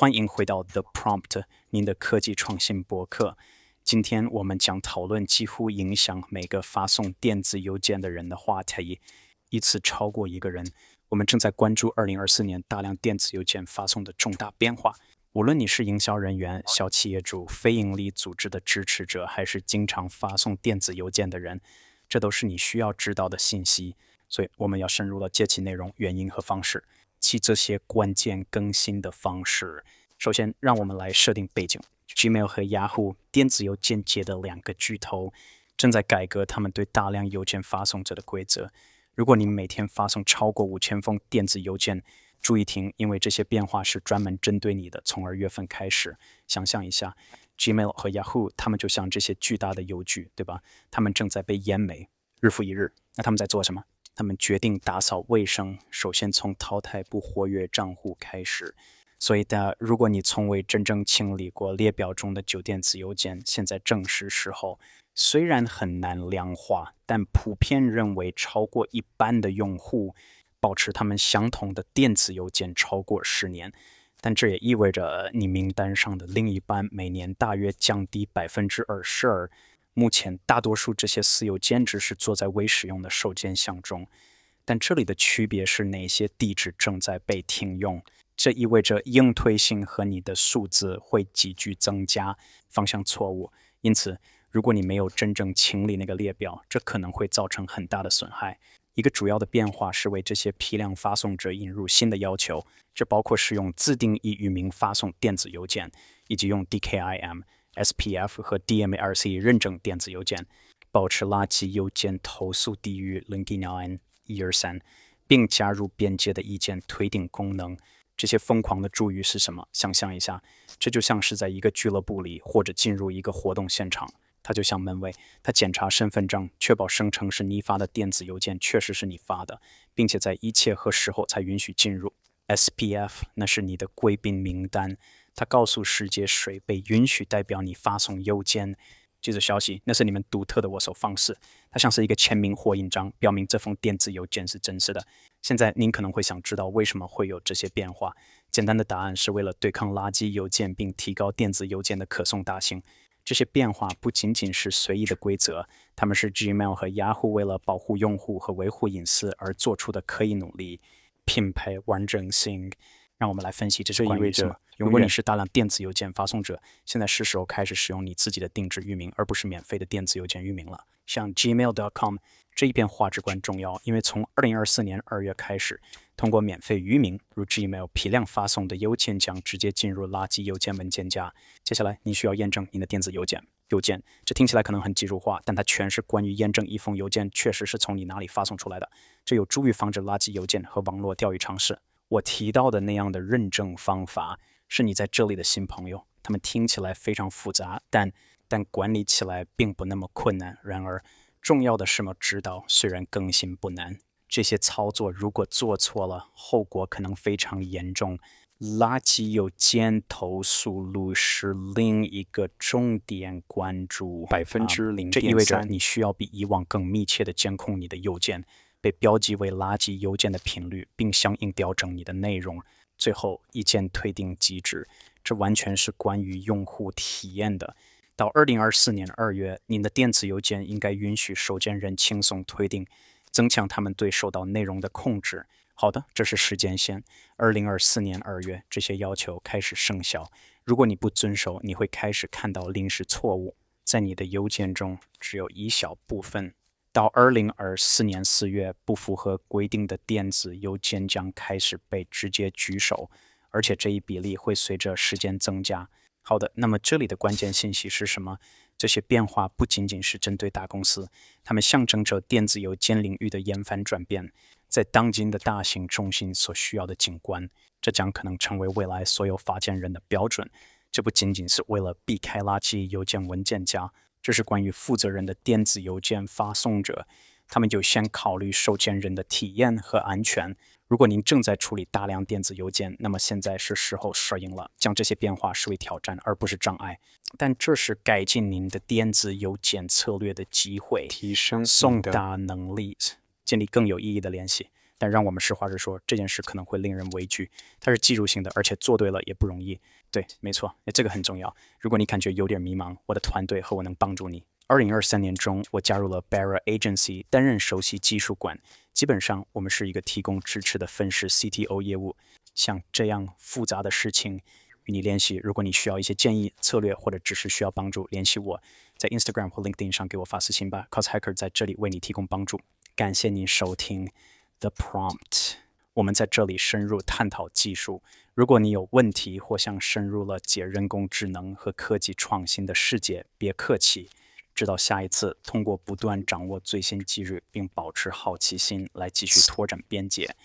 欢迎回到 The Prompt，您的科技创新博客。今天我们将讨论几乎影响每个发送电子邮件的人的话题，一次超过一个人。我们正在关注2024年大量电子邮件发送的重大变化。无论你是营销人员、小企业主、非营利组织的支持者，还是经常发送电子邮件的人，这都是你需要知道的信息。所以我们要深入了解其内容、原因和方式。其这些关键更新的方式。首先，让我们来设定背景：Gmail 和 Yahoo 电子邮件界的两个巨头正在改革他们对大量邮件发送者的规则。如果你每天发送超过五千封电子邮件，注意听，因为这些变化是专门针对你的。从二月份开始，想象一下，Gmail 和 Yahoo 他们就像这些巨大的邮局，对吧？他们正在被淹没，日复一日。那他们在做什么？他们决定打扫卫生，首先从淘汰不活跃账户开始。所以的，如果你从未真正清理过列表中的旧电子邮件，现在正是时候。虽然很难量化，但普遍认为超过一半的用户保持他们相同的电子邮件超过十年。但这也意味着你名单上的另一半每年大约降低百分之二十二。目前，大多数这些私有兼职是做在未使用的受件箱中，但这里的区别是哪些地址正在被停用。这意味着应推性和你的数字会急剧增加。方向错误。因此，如果你没有真正清理那个列表，这可能会造成很大的损害。一个主要的变化是为这些批量发送者引入新的要求，这包括使用自定义域名发送电子邮件，以及用 DKIM。SPF 和 DMARC 认证电子邮件，保持垃圾邮件投诉低于零点9一二三，并加入边界的意见推定功能。这些疯狂的注语是什么？想象一下，这就像是在一个俱乐部里，或者进入一个活动现场。他就像门卫，他检查身份证，确保声称是你发的电子邮件确实是你发的，并且在一切合适后才允许进入。SPF 那是你的贵宾名单。他告诉世界谁被允许代表你发送邮件。这则消息，那是你们独特的握手方式。它像是一个签名或印章，表明这封电子邮件是真实的。现在您可能会想知道为什么会有这些变化。简单的答案是为了对抗垃圾邮件，并提高电子邮件的可送达性。这些变化不仅仅是随意的规则，他们是 Gmail 和 Yahoo 为了保护用户和维护隐私而做出的刻意努力。品牌完整性。让我们来分析，这是意味着，如果你是大量电子邮件发送者，现在是时候开始使用你自己的定制域名，而不是免费的电子邮件域名了。像 Gmail.com 这一变化至关重要，因为从2024年2月开始，通过免费域名如 Gmail 批量发送的邮件将直接进入垃圾邮件文件夹。接下来，你需要验证你的电子邮件。邮件，这听起来可能很技术化，但它全是关于验证一封邮件确实是从你哪里发送出来的。这有助于防止垃圾邮件和网络钓鱼尝试。我提到的那样的认证方法是你在这里的新朋友，他们听起来非常复杂，但但管理起来并不那么困难。然而，重要的是要知道，虽然更新不难，这些操作如果做错了，后果可能非常严重。垃圾邮件投诉率是另一个重点关注，百分之零这意味着你需要比以往更密切的监控你的邮件。被标记为垃圾邮件的频率，并相应调整你的内容。最后，一键退订机制，这完全是关于用户体验的。到二零二四年二月，您的电子邮件应该允许收件人轻松退订，增强他们对收到内容的控制。好的，这是时间线。二零二四年二月，这些要求开始生效。如果你不遵守，你会开始看到临时错误在你的邮件中，只有一小部分。到二零二四年四月，不符合规定的电子邮件将开始被直接举手，而且这一比例会随着时间增加。好的，那么这里的关键信息是什么？这些变化不仅仅是针对大公司，它们象征着电子邮件领域的严繁转变，在当今的大型中心所需要的景观，这将可能成为未来所有发件人的标准。这不仅仅是为了避开垃圾邮件文件夹。这是关于负责人的电子邮件发送者，他们就先考虑收件人的体验和安全。如果您正在处理大量电子邮件，那么现在是时候适应了，将这些变化视为挑战而不是障碍。但这是改进您的电子邮件策略的机会，提升送达能力，建立更有意义的联系。但让我们实话实说，这件事可能会令人畏惧。它是技术性的，而且做对了也不容易。对，没错，这个很重要。如果你感觉有点迷茫，我的团队和我能帮助你。二零二三年中，我加入了 Barra Agency，担任首席技术官。基本上，我们是一个提供支持的分时 CTO 业务。像这样复杂的事情，与你联系。如果你需要一些建议、策略，或者只是需要帮助，联系我，在 Instagram 或 LinkedIn 上给我发私信吧。Cos Hacker 在这里为你提供帮助。感谢您收听 The Prompt。我们在这里深入探讨技术。如果你有问题或想深入了解人工智能和科技创新的世界，别客气。直到下一次，通过不断掌握最新技术并保持好奇心来继续拓展边界。